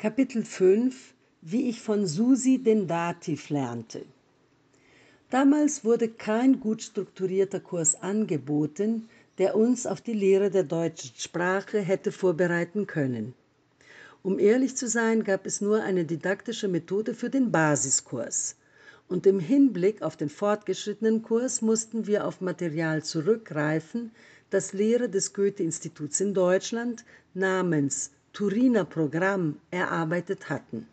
Kapitel 5 Wie ich von Susi den Dativ lernte. Damals wurde kein gut strukturierter Kurs angeboten, der uns auf die Lehre der deutschen Sprache hätte vorbereiten können. Um ehrlich zu sein, gab es nur eine didaktische Methode für den Basiskurs. Und im Hinblick auf den fortgeschrittenen Kurs mussten wir auf Material zurückgreifen, das Lehrer des Goethe-Instituts in Deutschland namens Turiner Programm erarbeitet hatten.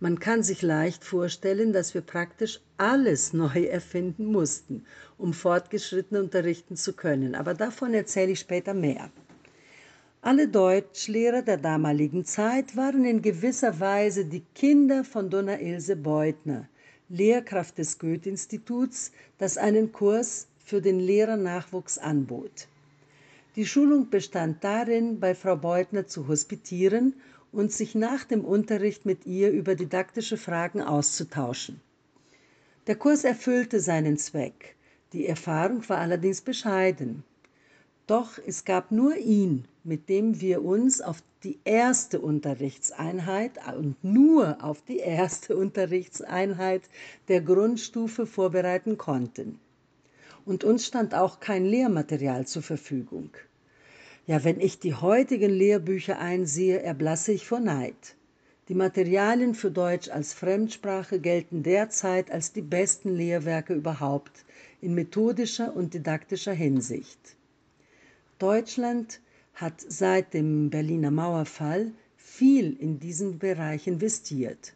Man kann sich leicht vorstellen, dass wir praktisch alles neu erfinden mussten, um fortgeschritten unterrichten zu können, aber davon erzähle ich später mehr. Alle Deutschlehrer der damaligen Zeit waren in gewisser Weise die Kinder von Donna Ilse Beutner, Lehrkraft des Goethe-Instituts, das einen Kurs für den Lehrernachwuchs anbot. Die Schulung bestand darin, bei Frau Beutner zu hospitieren und sich nach dem Unterricht mit ihr über didaktische Fragen auszutauschen. Der Kurs erfüllte seinen Zweck. Die Erfahrung war allerdings bescheiden. Doch es gab nur ihn, mit dem wir uns auf die erste Unterrichtseinheit und nur auf die erste Unterrichtseinheit der Grundstufe vorbereiten konnten und uns stand auch kein Lehrmaterial zur Verfügung. Ja, wenn ich die heutigen Lehrbücher einsehe, erblasse ich vor Neid. Die Materialien für Deutsch als Fremdsprache gelten derzeit als die besten Lehrwerke überhaupt in methodischer und didaktischer Hinsicht. Deutschland hat seit dem Berliner Mauerfall viel in diesen Bereich investiert,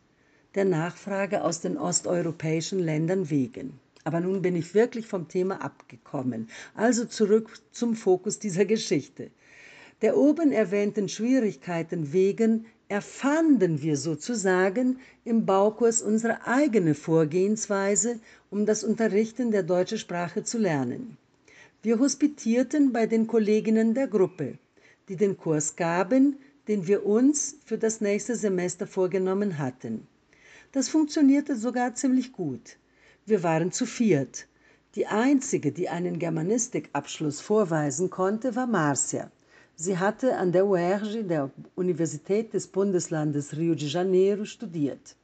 der Nachfrage aus den osteuropäischen Ländern wegen. Aber nun bin ich wirklich vom Thema abgekommen. Also zurück zum Fokus dieser Geschichte. Der oben erwähnten Schwierigkeiten wegen erfanden wir sozusagen im Baukurs unsere eigene Vorgehensweise, um das Unterrichten der deutschen Sprache zu lernen. Wir hospitierten bei den Kolleginnen der Gruppe, die den Kurs gaben, den wir uns für das nächste Semester vorgenommen hatten. Das funktionierte sogar ziemlich gut. Wir waren zu viert. Die einzige, die einen Germanistikabschluss vorweisen konnte, war Marcia. Sie hatte an der UERJ, der Universität des Bundeslandes Rio de Janeiro, studiert.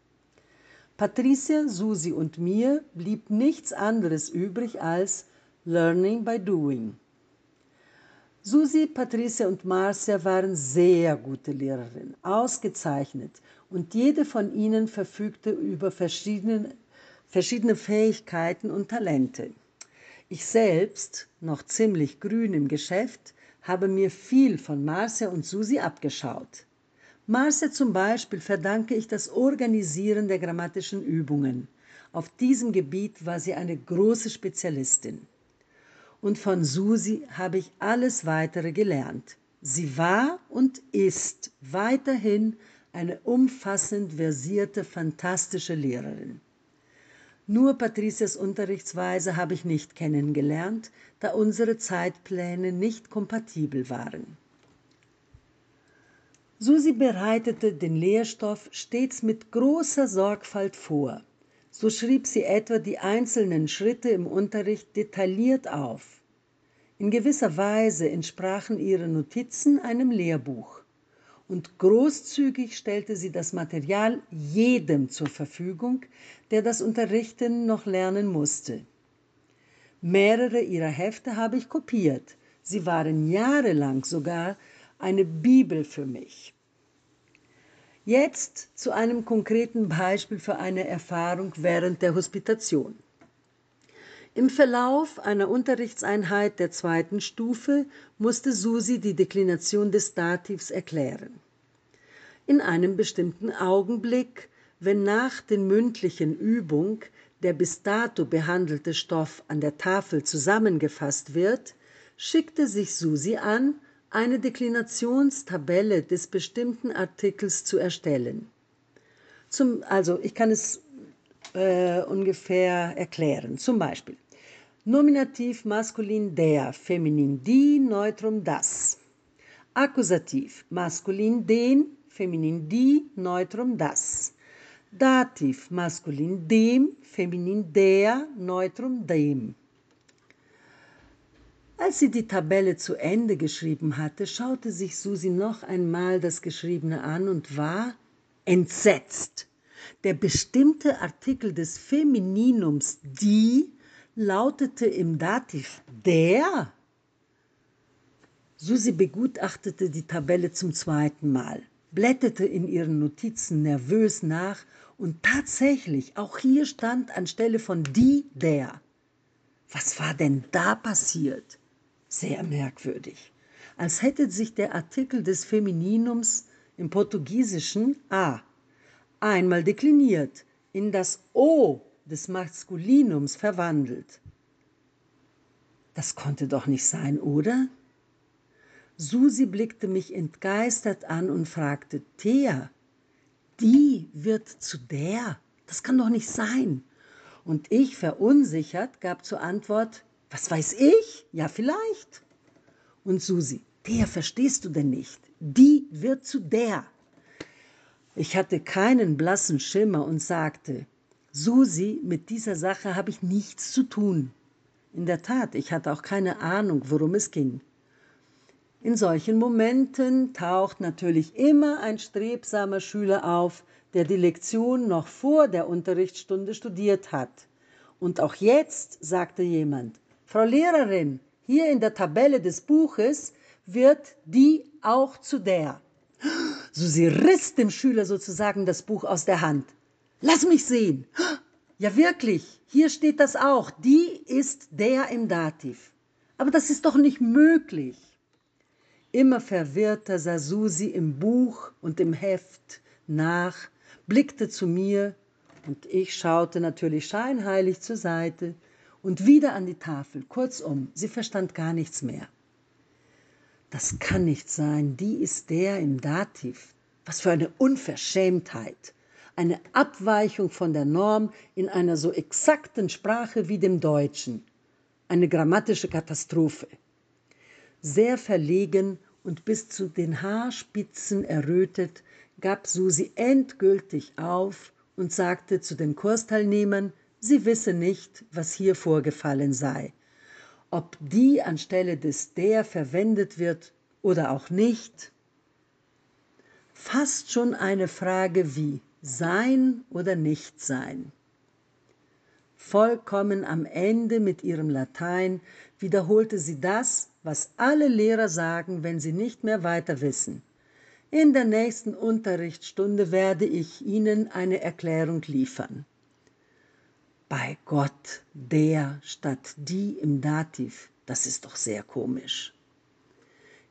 Patricia, Susi und mir blieb nichts anderes übrig als Learning by Doing. Susi, Patricia und Marcia waren sehr gute Lehrerinnen, ausgezeichnet, und jede von ihnen verfügte über verschiedene verschiedene Fähigkeiten und Talente. Ich selbst, noch ziemlich grün im Geschäft, habe mir viel von Marcia und Susi abgeschaut. Marcia zum Beispiel verdanke ich das Organisieren der grammatischen Übungen. Auf diesem Gebiet war sie eine große Spezialistin. Und von Susi habe ich alles weitere gelernt. Sie war und ist weiterhin eine umfassend versierte, fantastische Lehrerin. Nur Patricias Unterrichtsweise habe ich nicht kennengelernt, da unsere Zeitpläne nicht kompatibel waren. Susi bereitete den Lehrstoff stets mit großer Sorgfalt vor. So schrieb sie etwa die einzelnen Schritte im Unterricht detailliert auf. In gewisser Weise entsprachen ihre Notizen einem Lehrbuch und großzügig stellte sie das Material jedem zur Verfügung, der das Unterrichten noch lernen musste. Mehrere ihrer Hefte habe ich kopiert. Sie waren jahrelang sogar eine Bibel für mich. Jetzt zu einem konkreten Beispiel für eine Erfahrung während der Hospitation. Im Verlauf einer Unterrichtseinheit der zweiten Stufe musste Susi die Deklination des Dativs erklären. In einem bestimmten Augenblick, wenn nach den mündlichen Übung der bis dato behandelte Stoff an der Tafel zusammengefasst wird, schickte sich Susi an, eine Deklinationstabelle des bestimmten Artikels zu erstellen. Zum, also ich kann es äh, ungefähr erklären. Zum Beispiel Nominativ maskulin der, feminin die, Neutrum das. Akkusativ maskulin den, feminin die, Neutrum das. Dativ maskulin dem, feminin der, Neutrum dem. Als sie die Tabelle zu Ende geschrieben hatte, schaute sich Susi noch einmal das Geschriebene an und war entsetzt. Der bestimmte Artikel des Femininums die lautete im Dativ der. Susi begutachtete die Tabelle zum zweiten Mal, blätterte in ihren Notizen nervös nach und tatsächlich, auch hier stand anstelle von die der. Was war denn da passiert? Sehr merkwürdig. Als hätte sich der Artikel des Femininums im Portugiesischen a einmal dekliniert, in das o des Maskulinums verwandelt. Das konnte doch nicht sein, oder? Susi blickte mich entgeistert an und fragte, Thea, die wird zu der? Das kann doch nicht sein. Und ich, verunsichert, gab zur Antwort, was weiß ich? Ja, vielleicht. Und Susi, der verstehst du denn nicht? Die wird zu der. Ich hatte keinen blassen Schimmer und sagte, Susi, mit dieser Sache habe ich nichts zu tun. In der Tat, ich hatte auch keine Ahnung, worum es ging. In solchen Momenten taucht natürlich immer ein strebsamer Schüler auf, der die Lektion noch vor der Unterrichtsstunde studiert hat. Und auch jetzt sagte jemand, Frau Lehrerin, hier in der Tabelle des Buches wird die auch zu der. So sie riss dem Schüler sozusagen das Buch aus der Hand. Lass mich sehen. Ja wirklich, hier steht das auch. Die ist der im Dativ. Aber das ist doch nicht möglich. Immer verwirrter sah Susi im Buch und im Heft nach, blickte zu mir und ich schaute natürlich scheinheilig zur Seite und wieder an die Tafel. Kurzum, sie verstand gar nichts mehr. Das kann nicht sein, die ist der im Dativ. Was für eine Unverschämtheit. Eine Abweichung von der Norm in einer so exakten Sprache wie dem Deutschen. Eine grammatische Katastrophe. Sehr verlegen und bis zu den Haarspitzen errötet, gab Susi endgültig auf und sagte zu den Kursteilnehmern, sie wisse nicht, was hier vorgefallen sei. Ob die anstelle des der verwendet wird oder auch nicht, fast schon eine Frage wie sein oder nicht sein. Vollkommen am Ende mit ihrem Latein wiederholte sie das, was alle Lehrer sagen, wenn sie nicht mehr weiter wissen. In der nächsten Unterrichtsstunde werde ich Ihnen eine Erklärung liefern. Bei Gott, der statt die im Dativ, das ist doch sehr komisch.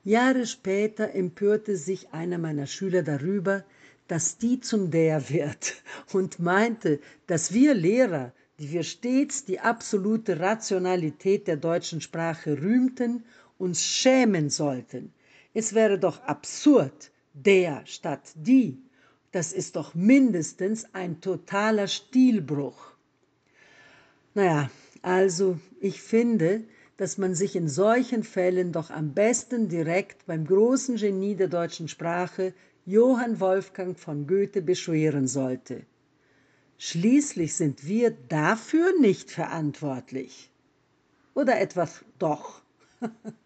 Jahre später empörte sich einer meiner Schüler darüber, dass die zum der wird und meinte, dass wir Lehrer, die wir stets die absolute Rationalität der deutschen Sprache rühmten, uns schämen sollten. Es wäre doch absurd, der statt die. Das ist doch mindestens ein totaler Stilbruch. Naja, also ich finde, dass man sich in solchen Fällen doch am besten direkt beim großen Genie der deutschen Sprache, Johann Wolfgang von Goethe, beschweren sollte. Schließlich sind wir dafür nicht verantwortlich. Oder etwas doch.